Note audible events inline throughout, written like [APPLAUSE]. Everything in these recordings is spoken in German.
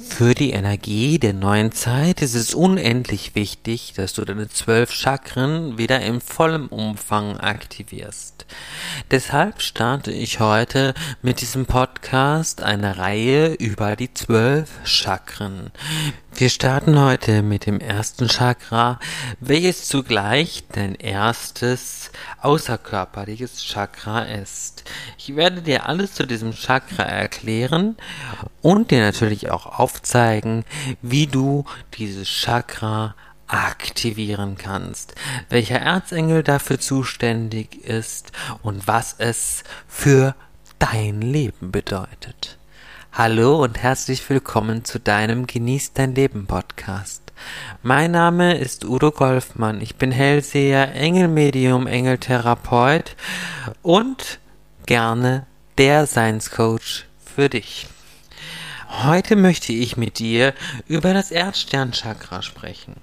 Für die Energie der neuen Zeit ist es unendlich wichtig, dass du deine zwölf Chakren wieder in vollem Umfang aktivierst. Deshalb starte ich heute mit diesem Podcast eine Reihe über die zwölf Chakren. Wir starten heute mit dem ersten Chakra, welches zugleich dein erstes außerkörperliches Chakra ist. Ich werde dir alles zu diesem Chakra erklären und dir natürlich auch aufzeigen, wie du dieses Chakra aktivieren kannst, welcher Erzengel dafür zuständig ist und was es für dein Leben bedeutet. Hallo und herzlich willkommen zu deinem Genieß dein Leben Podcast. Mein Name ist Udo Golfmann. Ich bin Hellseher, Engelmedium, Engeltherapeut und gerne der Science-Coach für dich. Heute möchte ich mit dir über das Erdsternchakra sprechen.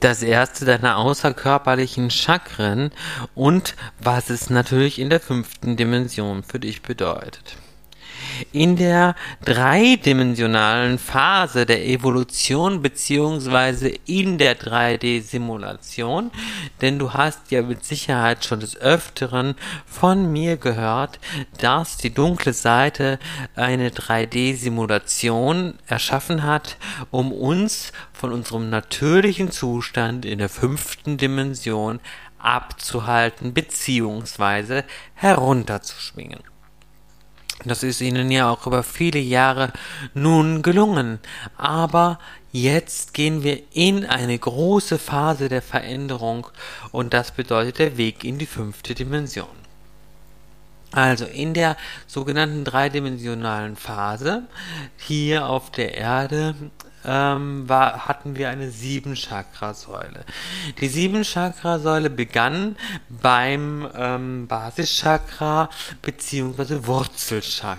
Das erste deiner außerkörperlichen Chakren und was es natürlich in der fünften Dimension für dich bedeutet in der dreidimensionalen Phase der Evolution beziehungsweise in der 3D-Simulation, denn du hast ja mit Sicherheit schon des Öfteren von mir gehört, dass die dunkle Seite eine 3D-Simulation erschaffen hat, um uns von unserem natürlichen Zustand in der fünften Dimension abzuhalten beziehungsweise herunterzuschwingen. Das ist ihnen ja auch über viele Jahre nun gelungen. Aber jetzt gehen wir in eine große Phase der Veränderung und das bedeutet der Weg in die fünfte Dimension. Also in der sogenannten dreidimensionalen Phase hier auf der Erde ähm, war, hatten wir eine Sieben-Chakra-Säule. Die Sieben-Chakra-Säule begann beim ähm, Basischakra bzw. Wurzelchakra.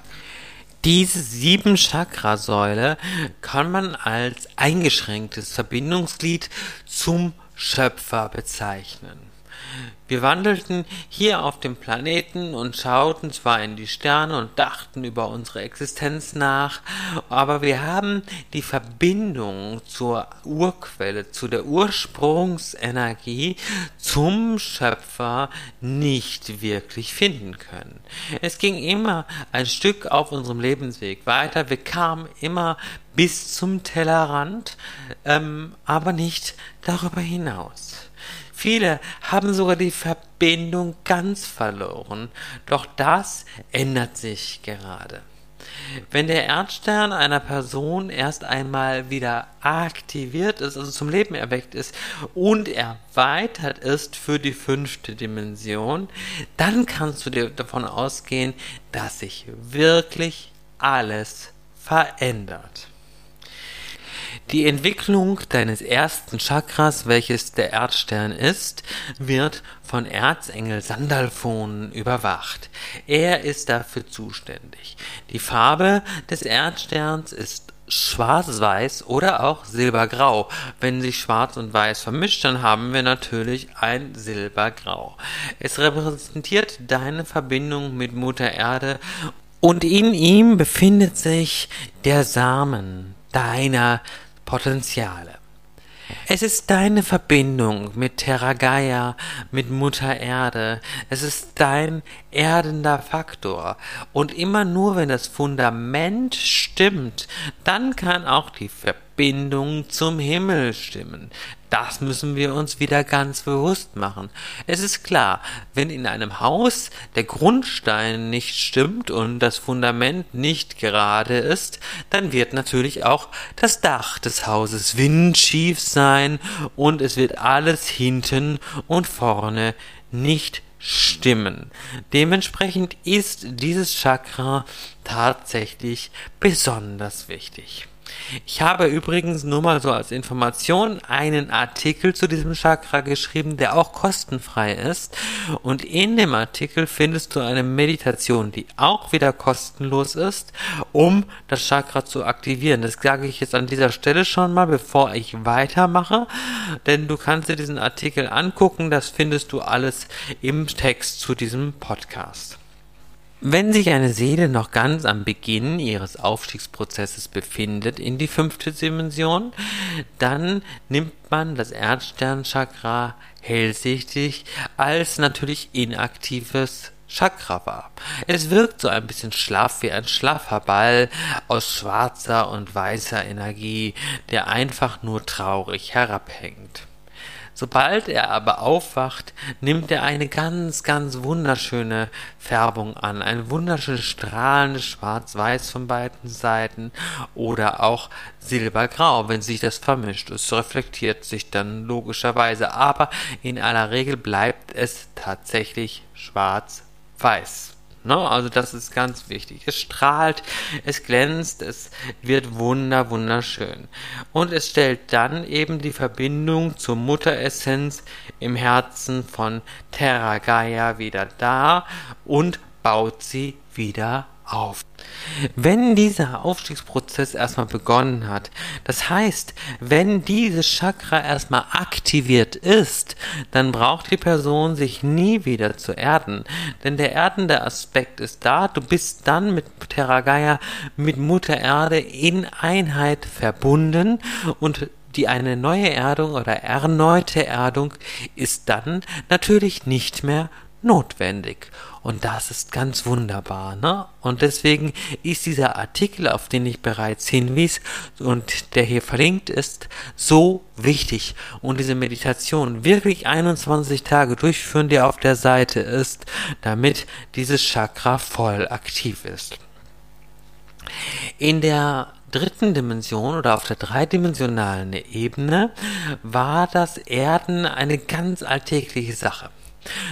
Diese sieben Chakra-Säule kann man als eingeschränktes Verbindungsglied zum Schöpfer bezeichnen. Wir wandelten hier auf dem Planeten und schauten zwar in die Sterne und dachten über unsere Existenz nach, aber wir haben die Verbindung zur Urquelle, zu der Ursprungsenergie, zum Schöpfer nicht wirklich finden können. Es ging immer ein Stück auf unserem Lebensweg weiter, wir kamen immer bis zum Tellerrand, ähm, aber nicht darüber hinaus. Viele haben sogar die Verbindung ganz verloren. Doch das ändert sich gerade. Wenn der Erdstern einer Person erst einmal wieder aktiviert ist, also zum Leben erweckt ist und erweitert ist für die fünfte Dimension, dann kannst du dir davon ausgehen, dass sich wirklich alles verändert. Die Entwicklung deines ersten Chakras, welches der Erdstern ist, wird von Erzengel Sandalphon überwacht. Er ist dafür zuständig. Die Farbe des Erdsterns ist schwarz-weiß oder auch silbergrau. Wenn sich schwarz und weiß vermischt, dann haben wir natürlich ein silbergrau. Es repräsentiert deine Verbindung mit Mutter Erde und in ihm befindet sich der Samen deiner Potenziale. Es ist deine Verbindung mit Terra Gaia, mit Mutter Erde. Es ist dein erdender Faktor. Und immer nur, wenn das Fundament stimmt, dann kann auch die Verbindung zum Himmel stimmen. Das müssen wir uns wieder ganz bewusst machen. Es ist klar, wenn in einem Haus der Grundstein nicht stimmt und das Fundament nicht gerade ist, dann wird natürlich auch das Dach des Hauses windschief sein und es wird alles hinten und vorne nicht stimmen. Dementsprechend ist dieses Chakra tatsächlich besonders wichtig. Ich habe übrigens nur mal so als Information einen Artikel zu diesem Chakra geschrieben, der auch kostenfrei ist. Und in dem Artikel findest du eine Meditation, die auch wieder kostenlos ist, um das Chakra zu aktivieren. Das sage ich jetzt an dieser Stelle schon mal, bevor ich weitermache. Denn du kannst dir diesen Artikel angucken. Das findest du alles im Text zu diesem Podcast. Wenn sich eine Seele noch ganz am Beginn ihres Aufstiegsprozesses befindet in die fünfte Dimension, dann nimmt man das Erdsternchakra hellsichtig als natürlich inaktives Chakra wahr. Es wirkt so ein bisschen schlaff wie ein schlaffer Ball aus schwarzer und weißer Energie, der einfach nur traurig herabhängt. Sobald er aber aufwacht, nimmt er eine ganz, ganz wunderschöne Färbung an. Ein wunderschönes strahlendes Schwarz-Weiß von beiden Seiten oder auch Silbergrau, wenn sich das vermischt. Es reflektiert sich dann logischerweise, aber in aller Regel bleibt es tatsächlich schwarz-weiß. Ne? Also das ist ganz wichtig. Es strahlt, es glänzt, es wird wunder, wunderschön. Und es stellt dann eben die Verbindung zur Mutteressenz im Herzen von Terra Gaia wieder dar und baut sie wieder auf. Wenn dieser Aufstiegsprozess erstmal begonnen hat, das heißt, wenn dieses Chakra erstmal aktiviert ist, dann braucht die Person sich nie wieder zu erden. Denn der erdende Aspekt ist da, du bist dann mit Terragaya, mit Mutter Erde in Einheit verbunden und die eine neue Erdung oder erneute Erdung ist dann natürlich nicht mehr notwendig. Und das ist ganz wunderbar. Ne? Und deswegen ist dieser Artikel, auf den ich bereits hinwies und der hier verlinkt ist, so wichtig. Und diese Meditation wirklich 21 Tage durchführen, die auf der Seite ist, damit dieses Chakra voll aktiv ist. In der dritten Dimension oder auf der dreidimensionalen Ebene war das Erden eine ganz alltägliche Sache.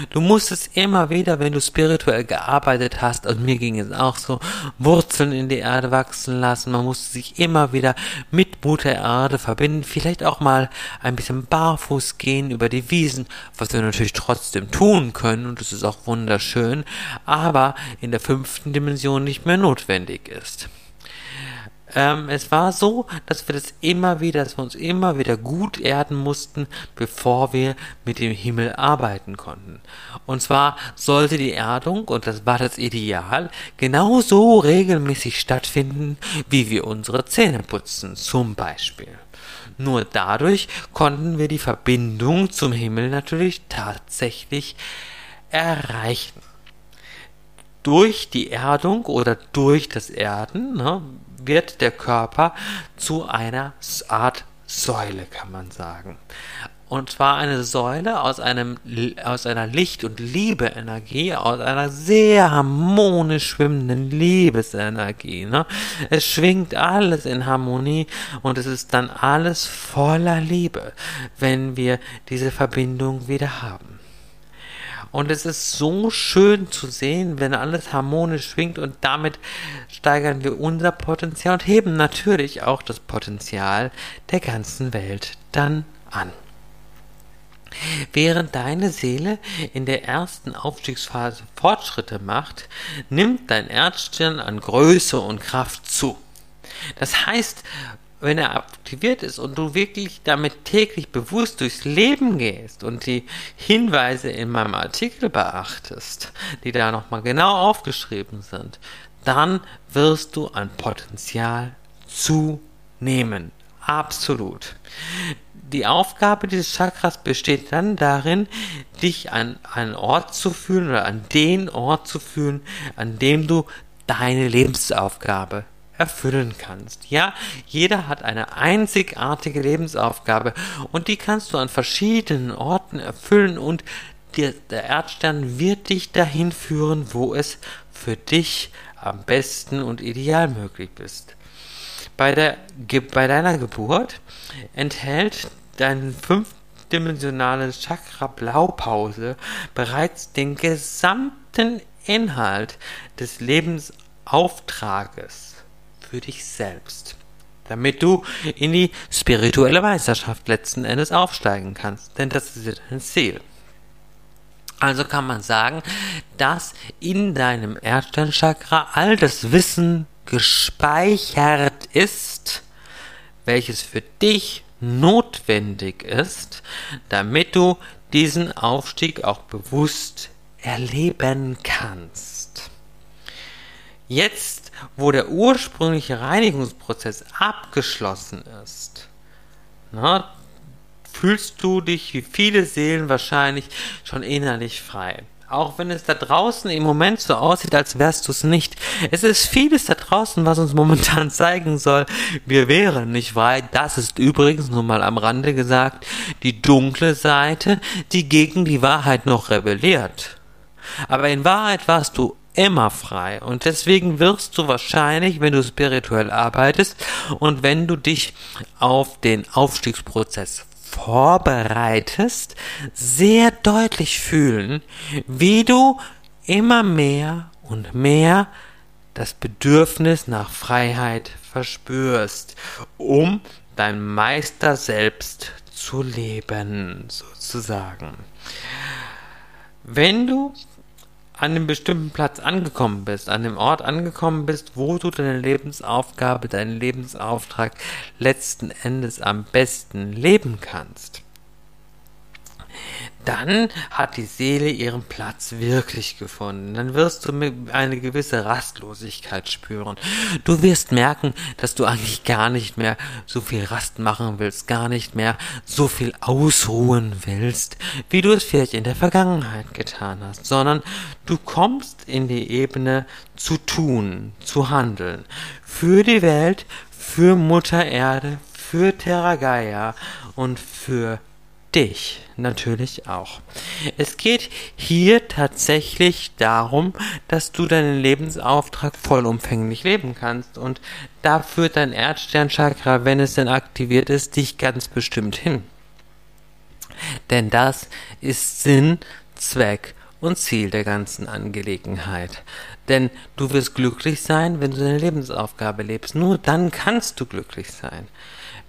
Du musstest immer wieder, wenn du spirituell gearbeitet hast, und mir ging es auch so, Wurzeln in die Erde wachsen lassen. Man musste sich immer wieder mit Mutter Erde verbinden. Vielleicht auch mal ein bisschen barfuß gehen über die Wiesen, was wir natürlich trotzdem tun können. Und das ist auch wunderschön. Aber in der fünften Dimension nicht mehr notwendig ist ähm, es war so, dass wir das immer wieder, dass wir uns immer wieder gut erden mussten, bevor wir mit dem Himmel arbeiten konnten. Und zwar sollte die Erdung, und das war das Ideal, genauso regelmäßig stattfinden, wie wir unsere Zähne putzen, zum Beispiel. Nur dadurch konnten wir die Verbindung zum Himmel natürlich tatsächlich erreichen durch die Erdung oder durch das Erden ne, wird der Körper zu einer Art Säule, kann man sagen. Und zwar eine Säule aus einem, aus einer Licht- und Liebe-Energie, aus einer sehr harmonisch schwimmenden Liebesenergie. Ne? Es schwingt alles in Harmonie und es ist dann alles voller Liebe, wenn wir diese Verbindung wieder haben. Und es ist so schön zu sehen, wenn alles harmonisch schwingt und damit steigern wir unser Potenzial und heben natürlich auch das Potenzial der ganzen Welt dann an. Während deine Seele in der ersten Aufstiegsphase Fortschritte macht, nimmt dein Erdstirn an Größe und Kraft zu. Das heißt, wenn er aktiviert ist und du wirklich damit täglich bewusst durchs Leben gehst und die Hinweise in meinem Artikel beachtest, die da nochmal genau aufgeschrieben sind, dann wirst du an Potenzial zunehmen. Absolut. Die Aufgabe dieses Chakras besteht dann darin, dich an einen Ort zu führen oder an den Ort zu führen, an dem du deine Lebensaufgabe erfüllen kannst. Ja, jeder hat eine einzigartige Lebensaufgabe und die kannst du an verschiedenen Orten erfüllen und der, der Erdstern wird dich dahin führen, wo es für dich am besten und ideal möglich ist. Bei, der, bei deiner Geburt enthält dein fünfdimensionale Chakra Blaupause bereits den gesamten Inhalt des Lebensauftrages für dich selbst, damit du in die spirituelle Meisterschaft letzten Endes aufsteigen kannst, denn das ist dein Ziel. Also kann man sagen, dass in deinem Erdsternchakra all das Wissen gespeichert ist, welches für dich notwendig ist, damit du diesen Aufstieg auch bewusst erleben kannst. Jetzt, wo der ursprüngliche Reinigungsprozess abgeschlossen ist, na, fühlst du dich wie viele Seelen wahrscheinlich schon innerlich frei. Auch wenn es da draußen im Moment so aussieht, als wärst du es nicht. Es ist vieles da draußen, was uns momentan [LAUGHS] zeigen soll, wir wären nicht frei. Das ist übrigens nur mal am Rande gesagt die dunkle Seite, die gegen die Wahrheit noch rebelliert. Aber in Wahrheit warst du immer frei. Und deswegen wirst du wahrscheinlich, wenn du spirituell arbeitest und wenn du dich auf den Aufstiegsprozess vorbereitest, sehr deutlich fühlen, wie du immer mehr und mehr das Bedürfnis nach Freiheit verspürst, um dein Meister selbst zu leben, sozusagen. Wenn du an einem bestimmten Platz angekommen bist, an dem Ort angekommen bist, wo du deine Lebensaufgabe, deinen Lebensauftrag letzten Endes am besten leben kannst, dann hat die Seele ihren Platz wirklich gefunden. Dann wirst du eine gewisse Rastlosigkeit spüren. Du wirst merken, dass du eigentlich gar nicht mehr so viel Rast machen willst, gar nicht mehr so viel ausruhen willst, wie du es vielleicht in der Vergangenheit getan hast, sondern du kommst in die Ebene zu tun, zu handeln. Für die Welt, für Mutter Erde, für Terra Gaia und für dich natürlich auch. Es geht hier tatsächlich darum, dass du deinen Lebensauftrag vollumfänglich leben kannst und da führt dein Erdsternchakra, wenn es denn aktiviert ist, dich ganz bestimmt hin. Denn das ist Sinn, Zweck und Ziel der ganzen Angelegenheit. Denn du wirst glücklich sein, wenn du deine Lebensaufgabe lebst. Nur dann kannst du glücklich sein.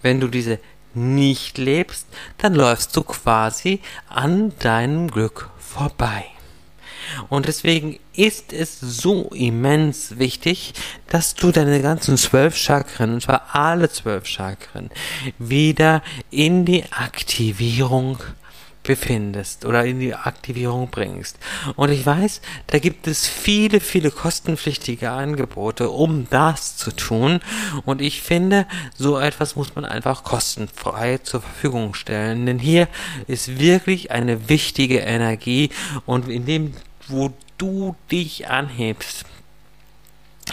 Wenn du diese nicht lebst, dann läufst du quasi an deinem Glück vorbei. Und deswegen ist es so immens wichtig, dass du deine ganzen zwölf Chakren, und zwar alle zwölf Chakren, wieder in die Aktivierung befindest oder in die Aktivierung bringst. Und ich weiß, da gibt es viele, viele kostenpflichtige Angebote, um das zu tun. Und ich finde, so etwas muss man einfach kostenfrei zur Verfügung stellen. Denn hier ist wirklich eine wichtige Energie und in dem, wo du dich anhebst,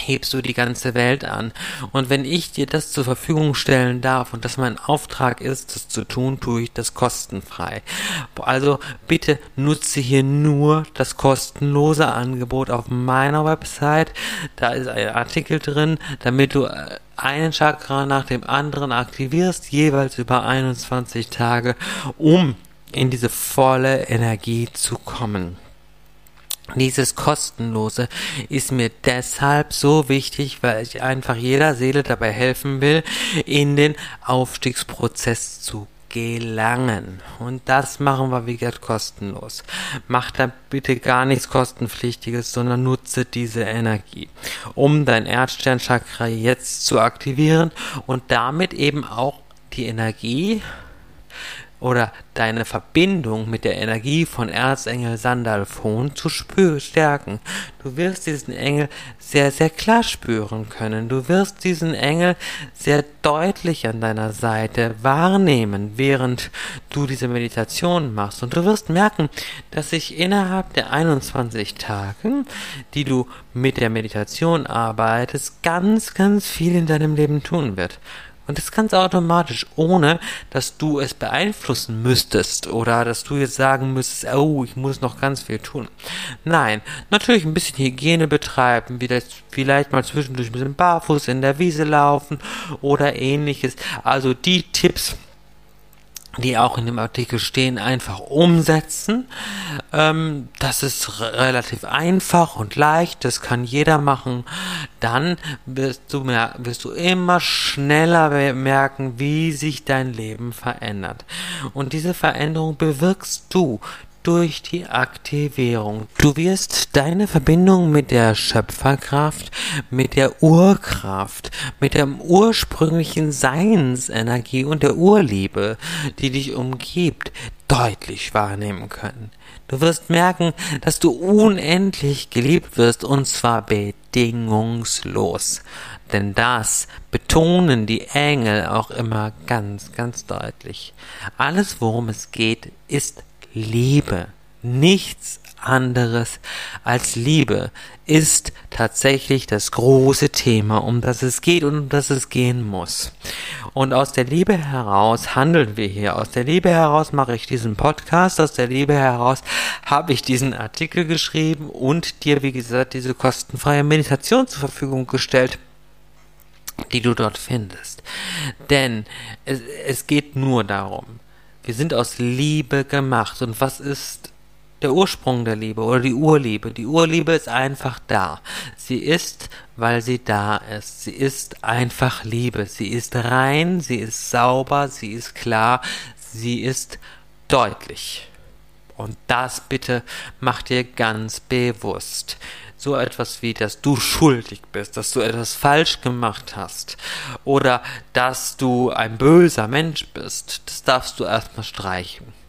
hebst du die ganze Welt an. Und wenn ich dir das zur Verfügung stellen darf und das mein Auftrag ist, das zu tun, tue ich das kostenfrei. Also bitte nutze hier nur das kostenlose Angebot auf meiner Website. Da ist ein Artikel drin, damit du äh, einen Chakra nach dem anderen aktivierst, jeweils über 21 Tage, um in diese volle Energie zu kommen. Dieses kostenlose ist mir deshalb so wichtig, weil ich einfach jeder Seele dabei helfen will, in den Aufstiegsprozess zu gelangen. Und das machen wir wie gesagt kostenlos. Mach da bitte gar nichts kostenpflichtiges, sondern nutze diese Energie, um dein Erdsternchakra jetzt zu aktivieren und damit eben auch die Energie oder deine Verbindung mit der Energie von Erzengel Sandalphon zu stärken. Du wirst diesen Engel sehr, sehr klar spüren können. Du wirst diesen Engel sehr deutlich an deiner Seite wahrnehmen, während du diese Meditation machst. Und du wirst merken, dass sich innerhalb der 21 Tage, die du mit der Meditation arbeitest, ganz, ganz viel in deinem Leben tun wird. Und das du automatisch, ohne dass du es beeinflussen müsstest oder dass du jetzt sagen müsstest, oh, ich muss noch ganz viel tun. Nein, natürlich ein bisschen Hygiene betreiben, vielleicht mal zwischendurch ein bisschen barfuß in der Wiese laufen oder ähnliches. Also die Tipps, die auch in dem Artikel stehen, einfach umsetzen. Ähm, das ist relativ einfach und leicht, das kann jeder machen. Dann wirst du, wirst du immer schneller merken, wie sich dein Leben verändert. Und diese Veränderung bewirkst du durch die Aktivierung. Du wirst deine Verbindung mit der Schöpferkraft, mit der Urkraft, mit der ursprünglichen Seinsenergie und der Urliebe, die dich umgibt, deutlich wahrnehmen können. Du wirst merken, dass du unendlich geliebt wirst und zwar bedingungslos. Denn das betonen die Engel auch immer ganz, ganz deutlich. Alles, worum es geht, ist Liebe. Nichts anderes als Liebe ist tatsächlich das große Thema, um das es geht und um das es gehen muss. Und aus der Liebe heraus handeln wir hier. Aus der Liebe heraus mache ich diesen Podcast. Aus der Liebe heraus habe ich diesen Artikel geschrieben und dir, wie gesagt, diese kostenfreie Meditation zur Verfügung gestellt die du dort findest. Denn es, es geht nur darum, wir sind aus Liebe gemacht. Und was ist der Ursprung der Liebe oder die Urliebe. Die Urliebe ist einfach da. Sie ist, weil sie da ist. Sie ist einfach Liebe. Sie ist rein, sie ist sauber, sie ist klar, sie ist deutlich. Und das bitte mach dir ganz bewusst. So etwas wie, dass du schuldig bist, dass du etwas falsch gemacht hast oder dass du ein böser Mensch bist, das darfst du erstmal streichen.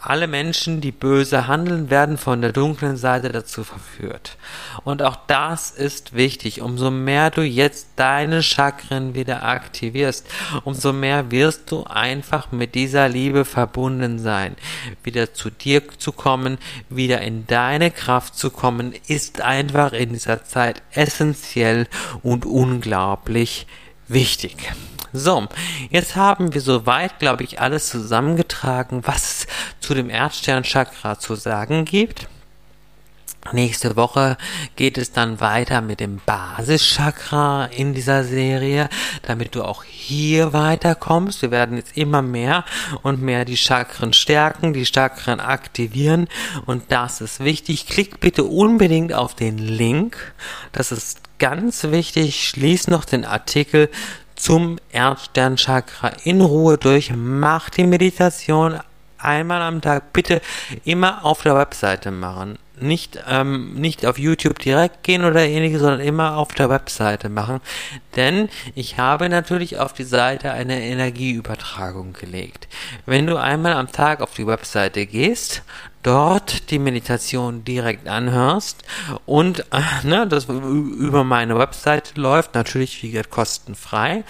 Alle Menschen, die böse handeln, werden von der dunklen Seite dazu verführt. Und auch das ist wichtig. Umso mehr du jetzt deine Chakren wieder aktivierst, umso mehr wirst du einfach mit dieser Liebe verbunden sein. Wieder zu dir zu kommen, wieder in deine Kraft zu kommen, ist einfach in dieser Zeit essentiell und unglaublich wichtig. So, jetzt haben wir soweit, glaube ich, alles zusammengetragen, was es zu dem Erdsternchakra zu sagen gibt. Nächste Woche geht es dann weiter mit dem Basischakra in dieser Serie, damit du auch hier weiterkommst. Wir werden jetzt immer mehr und mehr die Chakren stärken, die Chakren aktivieren und das ist wichtig. Klick bitte unbedingt auf den Link. Das ist ganz wichtig. Schließ noch den Artikel zum Erdsternchakra in Ruhe durch. Mach die Meditation einmal am Tag bitte immer auf der Webseite machen. Nicht, ähm, nicht auf YouTube direkt gehen oder ähnliches, sondern immer auf der Webseite machen. Denn ich habe natürlich auf die Seite eine Energieübertragung gelegt. Wenn du einmal am Tag auf die Webseite gehst, dort die Meditation direkt anhörst und äh, ne, das über meine Webseite läuft, natürlich wie gesagt kostenfrei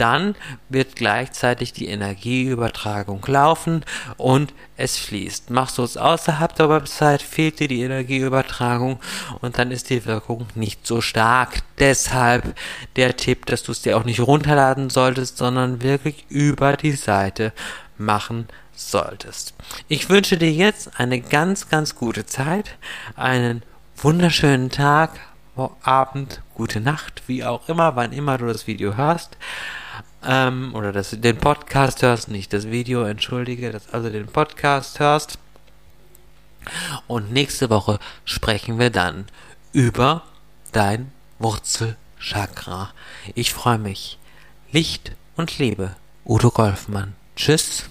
dann wird gleichzeitig die Energieübertragung laufen und es fließt. Machst du es außerhalb der Website, fehlt dir die Energieübertragung und dann ist die Wirkung nicht so stark. Deshalb der Tipp, dass du es dir auch nicht runterladen solltest, sondern wirklich über die Seite machen solltest. Ich wünsche dir jetzt eine ganz, ganz gute Zeit, einen wunderschönen Tag, Abend, gute Nacht, wie auch immer, wann immer du das Video hörst ähm, oder das, den Podcast hörst, nicht das Video, entschuldige, dass also den Podcast hörst. Und nächste Woche sprechen wir dann über dein Wurzelchakra. Ich freue mich. Licht und Liebe. Udo Golfmann. Tschüss.